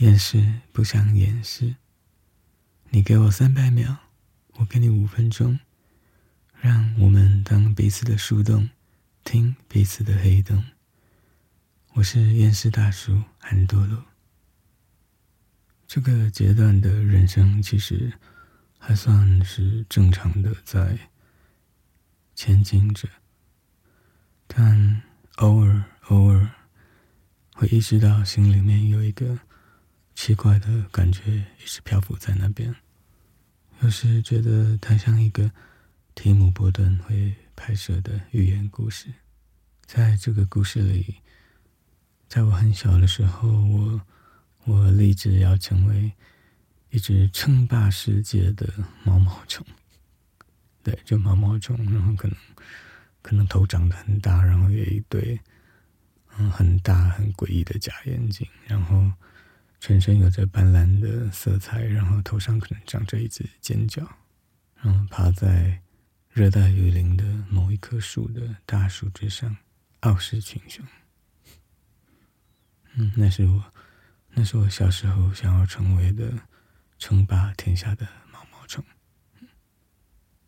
掩饰不想掩饰。你给我三百秒，我给你五分钟，让我们当彼此的树洞，听彼此的黑洞。我是厌世大叔安多罗。这个阶段的人生其实还算是正常的，在前进着，但偶尔偶尔会意识到心里面有一个奇怪的感觉一直漂浮在那边，有时觉得它像一个提姆·波顿会拍摄的寓言故事，在这个故事里。在我很小的时候，我我立志要成为一只称霸世界的毛毛虫。对，就毛毛虫，然后可能可能头长得很大，然后有一对嗯很大很诡异的假眼睛，然后全身有着斑斓的色彩，然后头上可能长着一只尖角，然后爬在热带雨林的某一棵树的大树枝上，傲视群雄。嗯，那是我，那是我小时候想要成为的，称霸天下的毛毛虫。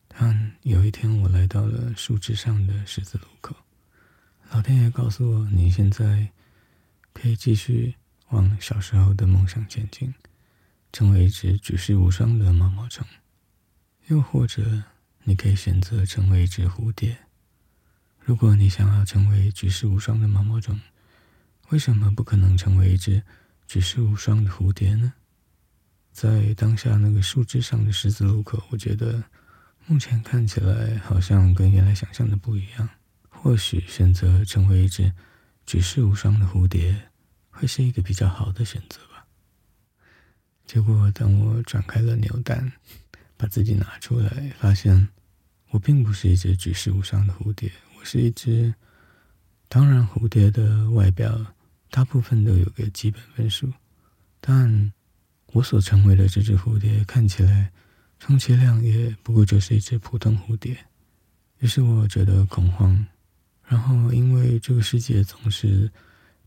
但有一天，我来到了树枝上的十字路口，老天爷告诉我，你现在可以继续往小时候的梦想前进，成为一只举世无双的毛毛虫；又或者，你可以选择成为一只蝴蝶。如果你想要成为举世无双的毛毛虫，为什么不可能成为一只举世无双的蝴蝶呢？在当下那个树枝上的十字路口，我觉得目前看起来好像跟原来想象的不一样。或许选择成为一只举世无双的蝴蝶，会是一个比较好的选择吧。结果，等我转开了扭蛋，把自己拿出来，发现我并不是一只举世无双的蝴蝶，我是一只……当然，蝴蝶的外表。大部分都有个基本分数，但我所成为的这只蝴蝶看起来，充其量也不过就是一只普通蝴蝶。于是我觉得恐慌，然后因为这个世界总是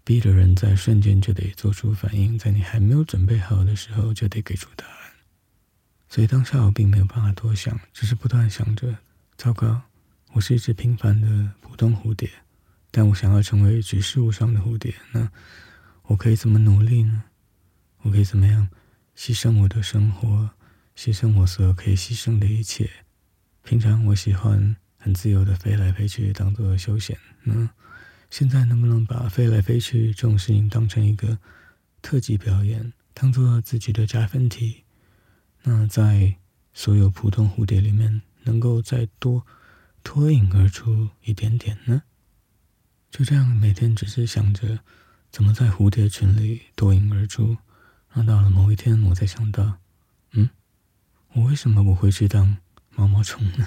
逼着人在瞬间就得做出反应，在你还没有准备好的时候就得给出答案。所以当下我并没有办法多想，只是不断想着：糟糕，我是一只平凡的普通蝴蝶。但我想要成为举世无双的蝴蝶，那我可以怎么努力呢？我可以怎么样牺牲我的生活，牺牲我所有可以牺牲的一切？平常我喜欢很自由的飞来飞去，当做休闲。那现在能不能把飞来飞去这种事情当成一个特技表演，当做自己的加分题？那在所有普通蝴蝶里面，能够再多脱颖而出一点点呢？就这样，每天只是想着怎么在蝴蝶群里脱颖而出。那到了某一天，我才想到，嗯，我为什么不会去当毛毛虫呢？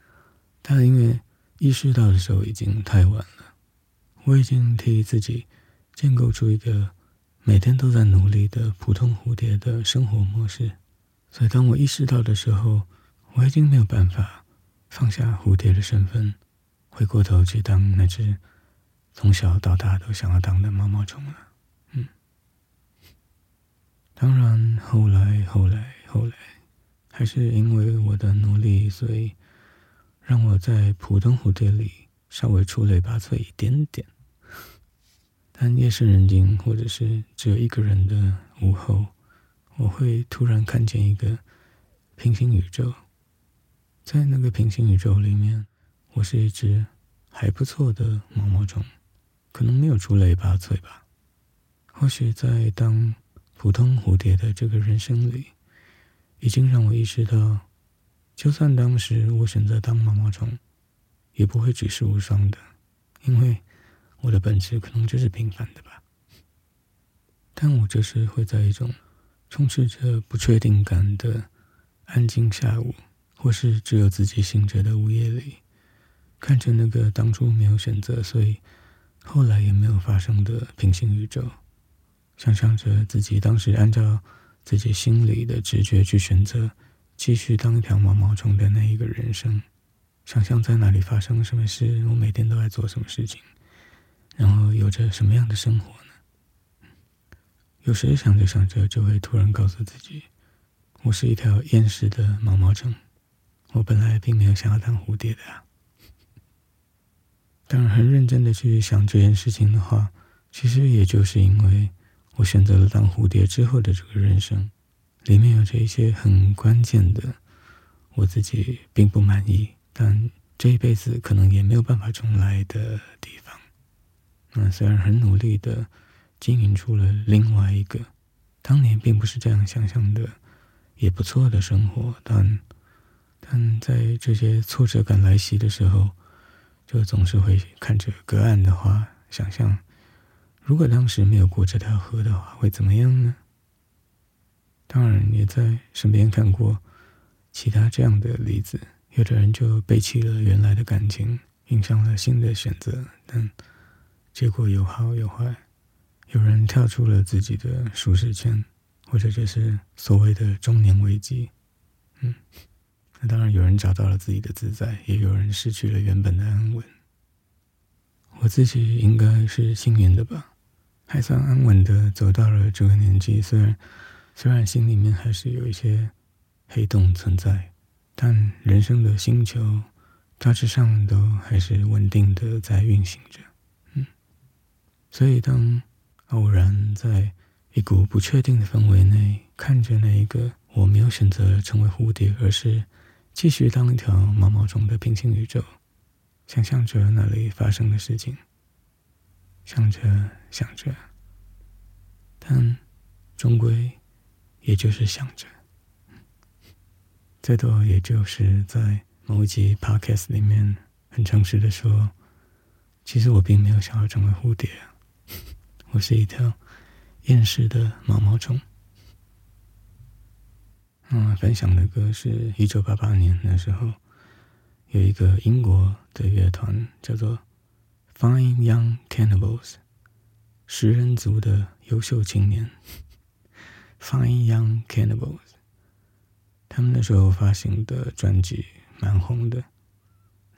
但因为意识到的时候已经太晚了，我已经替自己建构出一个每天都在努力的普通蝴蝶的生活模式。所以当我意识到的时候，我已经没有办法放下蝴蝶的身份，回过头去当那只。从小到大都想要当的毛毛虫了，嗯。当然，后来、后来、后来，还是因为我的努力，所以让我在普通蝴蝶里稍微出类拔萃一点点。但夜深人静，或者是只有一个人的午后，我会突然看见一个平行宇宙，在那个平行宇宙里面，我是一只还不错的毛毛虫。可能没有出类拔萃吧，或许在当普通蝴蝶的这个人生里，已经让我意识到，就算当时我选择当毛毛虫，也不会举世无双的，因为我的本质可能就是平凡的吧。但我就是会在一种充斥着不确定感的安静下午，或是只有自己醒着的午夜里，看着那个当初没有选择，所以。后来也没有发生的平行宇宙，想象着自己当时按照自己心里的直觉去选择继续当一条毛毛虫的那一个人生，想象在哪里发生什么事，我每天都在做什么事情，然后有着什么样的生活呢？有时想着想着，就会突然告诉自己：“我是一条厌世的毛毛虫，我本来并没有想要当蝴蝶的啊。”当然，很认真的去想这件事情的话，其实也就是因为我选择了当蝴蝶之后的这个人生，里面有着一些很关键的，我自己并不满意，但这一辈子可能也没有办法重来的地方。那虽然很努力的经营出了另外一个当年并不是这样想象的也不错的生活，但但在这些挫折感来袭的时候，就总是会看着隔岸的花，想象如果当时没有过这条河的话，会怎么样呢？当然，也在身边看过其他这样的例子，有的人就背弃了原来的感情，迎上了新的选择，但。结果有好有坏，有人跳出了自己的舒适圈，或者就是所谓的中年危机。嗯，那当然有人找到了自己的自在，也有人失去了原本的安稳。我自己应该是幸运的吧，还算安稳的走到了这个年纪。虽然虽然心里面还是有一些黑洞存在，但人生的星球大致上都还是稳定的在运行着。所以，当偶然在一股不确定的氛围内，看着那一个我没有选择成为蝴蝶，而是继续当一条毛毛虫的平行宇宙，想象着那里发生的事情，想着想着，但终归也就是想着，最多也就是在某一集 podcast 里面很诚实的说，其实我并没有想要成为蝴蝶。我是一条厌世的毛毛虫。嗯，分享的歌是一九八八年的时候，有一个英国的乐团叫做 Fine Young Cannibals，食人族的优秀青年。Fine Young Cannibals，他们那时候发行的专辑蛮红的，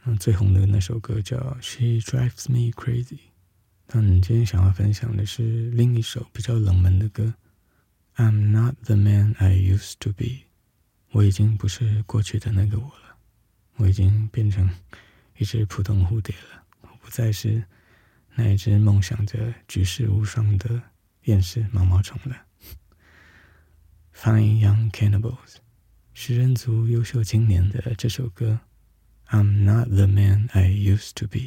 嗯，最红的那首歌叫《She Drives Me Crazy》。那你今天想要分享的是另一首比较冷门的歌，《I'm Not the Man I Used to Be》。我已经不是过去的那个我了，我已经变成一只普通蝴蝶了，我不再是那一只梦想着举世无双的厌世毛毛虫了。Fine Young Cannibals，食人族优秀青年的这首歌，《I'm Not the Man I Used to Be》。